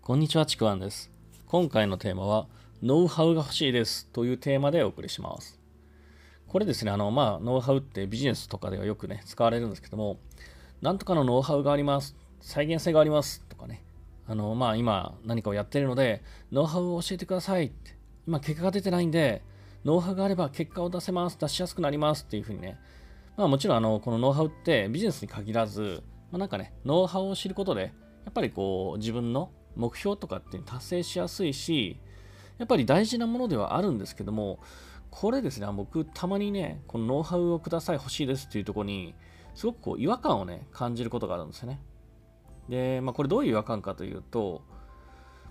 こんにちは、ちくわんです。今回のテーマは、ノウハウが欲しいですというテーマでお送りします。これですね、あの、まあ、ノウハウってビジネスとかではよくね、使われるんですけども、なんとかのノウハウがあります。再現性がありますとかね。あの、まあ、今何かをやってるので、ノウハウを教えてくださいって。今結果が出てないんで、ノウハウがあれば結果を出せます。出しやすくなりますっていうふうにね。まあもちろんあの、このノウハウってビジネスに限らず、まあ、なんかね、ノウハウを知ることで、やっぱりこう、自分の目標とかって達成しやすいし、やっぱり大事なものではあるんですけども、これですね、僕、たまにね、このノウハウをください、欲しいですっていうところに、すごくこう違和感をね、感じることがあるんですよね。で、まあ、これどういう違和感かというと、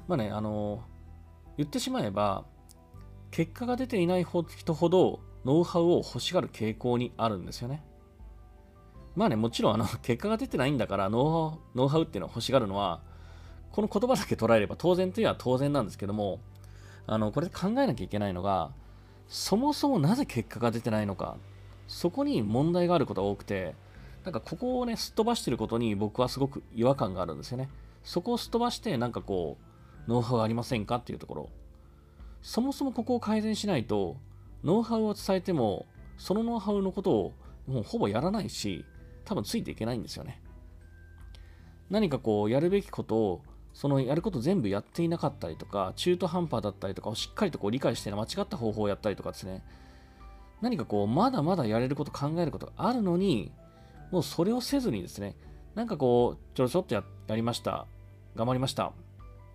まあね、あの、言ってしまえば、結果が出ていない人ほど、ノウハウを欲しがる傾向にあるんですよね。まあね、もちろん、あの、結果が出てないんだから、ノウハウノウハウっていうのを欲しがるのは、この言葉だけ捉えれば当然といえば当然なんですけども、あの、これで考えなきゃいけないのが、そもそもなぜ結果が出てないのか、そこに問題があることが多くて、なんかここをね、すっ飛ばしてることに僕はすごく違和感があるんですよね。そこをすっ飛ばして、なんかこう、ノウハウありませんかっていうところ。そもそもここを改善しないと、ノウハウを伝えても、そのノウハウのことをもうほぼやらないし、多分ついていけないんですよね。何かこう、やるべきことをそのやること全部やっていなかったりとか、中途半端だったりとかをしっかりとこう理解して間違った方法をやったりとかですね、何かこう、まだまだやれること、考えることがあるのに、もうそれをせずにですね、なんかこう、ちょろちょっとやりました。頑張りました。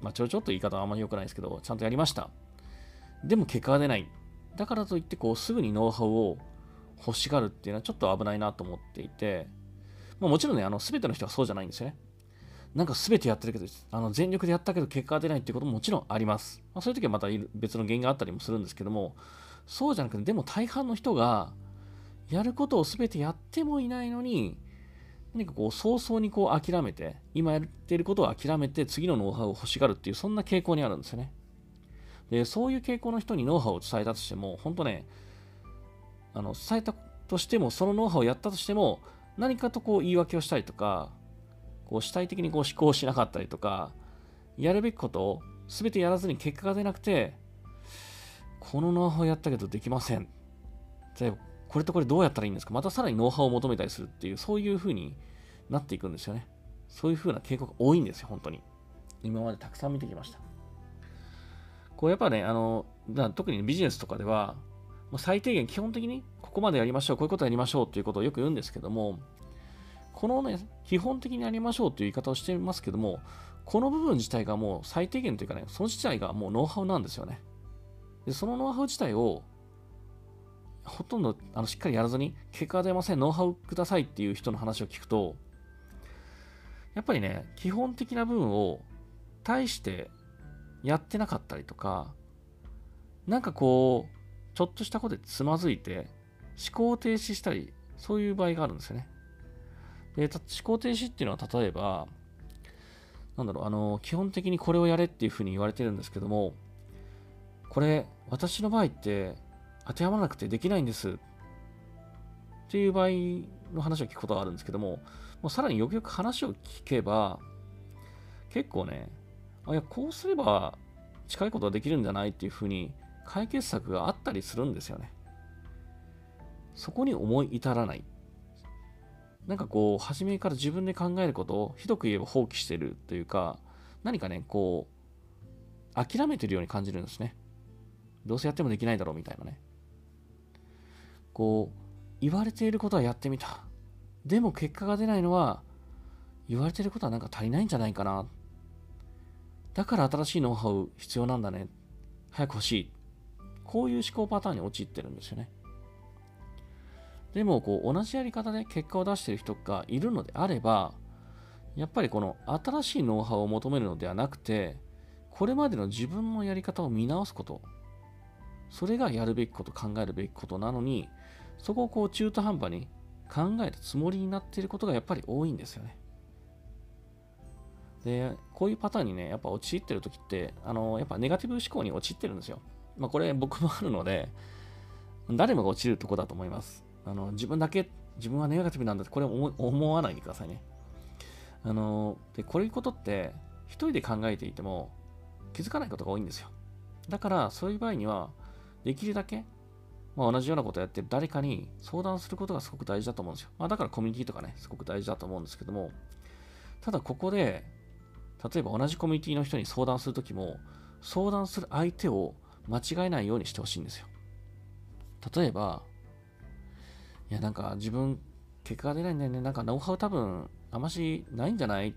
まあ、ちょろちょっと言い方はあんまり良くないですけど、ちゃんとやりました。でも結果が出ない。だからといって、こう、すぐにノウハウを欲しがるっていうのはちょっと危ないなと思っていて、まあ、もちろんね、あの、すべての人はそうじゃないんですよね。なんか全てやってるけど、あの全力でやったけど結果が出ないっていうことももちろんあります。まあ、そういう時はまた別の原因があったりもするんですけども、そうじゃなくて、でも大半の人が、やることを全てやってもいないのに、何かこう早々にこう諦めて、今やっていることを諦めて次のノウハウを欲しがるっていう、そんな傾向にあるんですよね。で、そういう傾向の人にノウハウを伝えたとしても、本当ね、あの伝えたとしても、そのノウハウをやったとしても、何かとこう言い訳をしたりとか、こう主体的にこう思考しなかったりとか、やるべきことを全てやらずに結果が出なくて、このノウハウやったけどできません。じゃあ、これとこれどうやったらいいんですか？またさらにノウハウを求めたりするっていう、そういう風になっていくんですよね。そういう風な傾向が多いんですよ、本当に。今までたくさん見てきました。こうやっぱね、あの、特にビジネスとかでは、最低限基本的にここまでやりましょう、こういうことやりましょうっていうことをよく言うんですけども、このね、基本的にやりましょうという言い方をしていますけども、この部分自体がもう最低限というかね、その自体がもうノウハウなんですよね。で、そのノウハウ自体を、ほとんどあのしっかりやらずに、結果が出ません、ノウハウくださいっていう人の話を聞くと、やっぱりね、基本的な部分を対してやってなかったりとか、なんかこう、ちょっとしたことでつまずいて、思考停止したり、そういう場合があるんですよね。で、思考停止っていうのは例えば、なんだろう、あの、基本的にこれをやれっていうふうに言われてるんですけども、これ、私の場合って当てはまらなくてできないんです。っていう場合の話を聞くことがあるんですけども、もうさらによくよく話を聞けば、結構ね、あ、いや、こうすれば近いことができるんじゃないっていうふうに解決策があったりするんですよね。そこに思い至らない。なんかこう、初めから自分で考えることを、ひどく言えば放棄してるというか、何かね、こう、諦めてるように感じるんですね。どうせやってもできないだろうみたいなね。こう、言われていることはやってみた。でも結果が出ないのは、言われてることはなんか足りないんじゃないかな。だから新しいノウハウ必要なんだね。早く欲しい。こういう思考パターンに陥ってるんですよね。でも、こう、同じやり方で結果を出している人がいるのであれば、やっぱりこの新しいノウハウを求めるのではなくて、これまでの自分のやり方を見直すこと。それがやるべきこと、考えるべきことなのに、そこをこう中途半端に考えたつもりになっていることがやっぱり多いんですよね。で、こういうパターンにね、やっぱ陥ってる時って、あの、やっぱネガティブ思考に陥ってるんですよ。まあこれ僕もあるので、誰もが陥るとこだと思います。あの、自分だけ、自分はネガティブなんだって、これ思わないでくださいね。あの、で、こういうことって、一人で考えていても気づかないことが多いんですよ。だから、そういう場合には、できるだけ、まあ、同じようなことをやってる誰かに相談することがすごく大事だと思うんですよ。まあ、だからコミュニティとかね、すごく大事だと思うんですけども、ただここで、例えば同じコミュニティの人に相談するときも、相談する相手を間違えないようにしてほしいんですよ。例えば、いや、なんか自分、結果が出ないんだよね。なんかノウハウ多分、あましないんじゃない？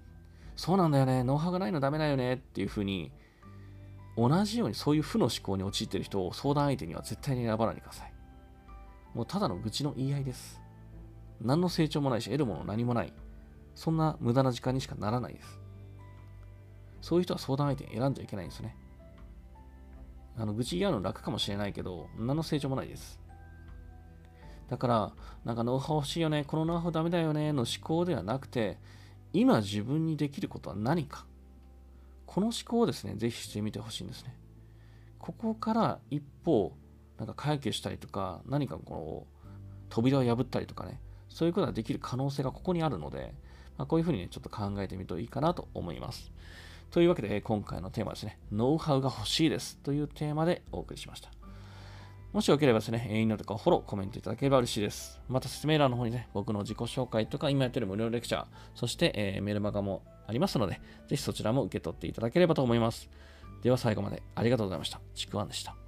そうなんだよね。ノウハウがないのダメだよね。っていうふうに、同じようにそういう負の思考に陥ってる人を相談相手には絶対に選ばないでください。もうただの愚痴の言い合いです。何の成長もないし、得るもの何もない。そんな無駄な時間にしかならないです。そういう人は相談相手選んじゃいけないんですね。あの、愚痴言い合うの楽かもしれないけど、何の成長もないです。だから、なんかノウハウ欲しいよね、このノウハウダメだよね、の思考ではなくて、今自分にできることは何か。この思考をですね、ぜひしてみてほしいんですね。ここから一歩、なんか解決したりとか、何かこう、扉を破ったりとかね、そういうことができる可能性がここにあるので、まあ、こういうふうにね、ちょっと考えてみるといいかなと思います。というわけで、今回のテーマですね、ノウハウが欲しいですというテーマでお送りしました。もしよければですね、いいねとかフォロー、コメントいただければ嬉しいです。また説明欄の方にね、僕の自己紹介とか、今やってる無料レクチャー、そして、えー、メルマガもありますので、ぜひそちらも受け取っていただければと思います。では最後までありがとうございました。ちくわんでした。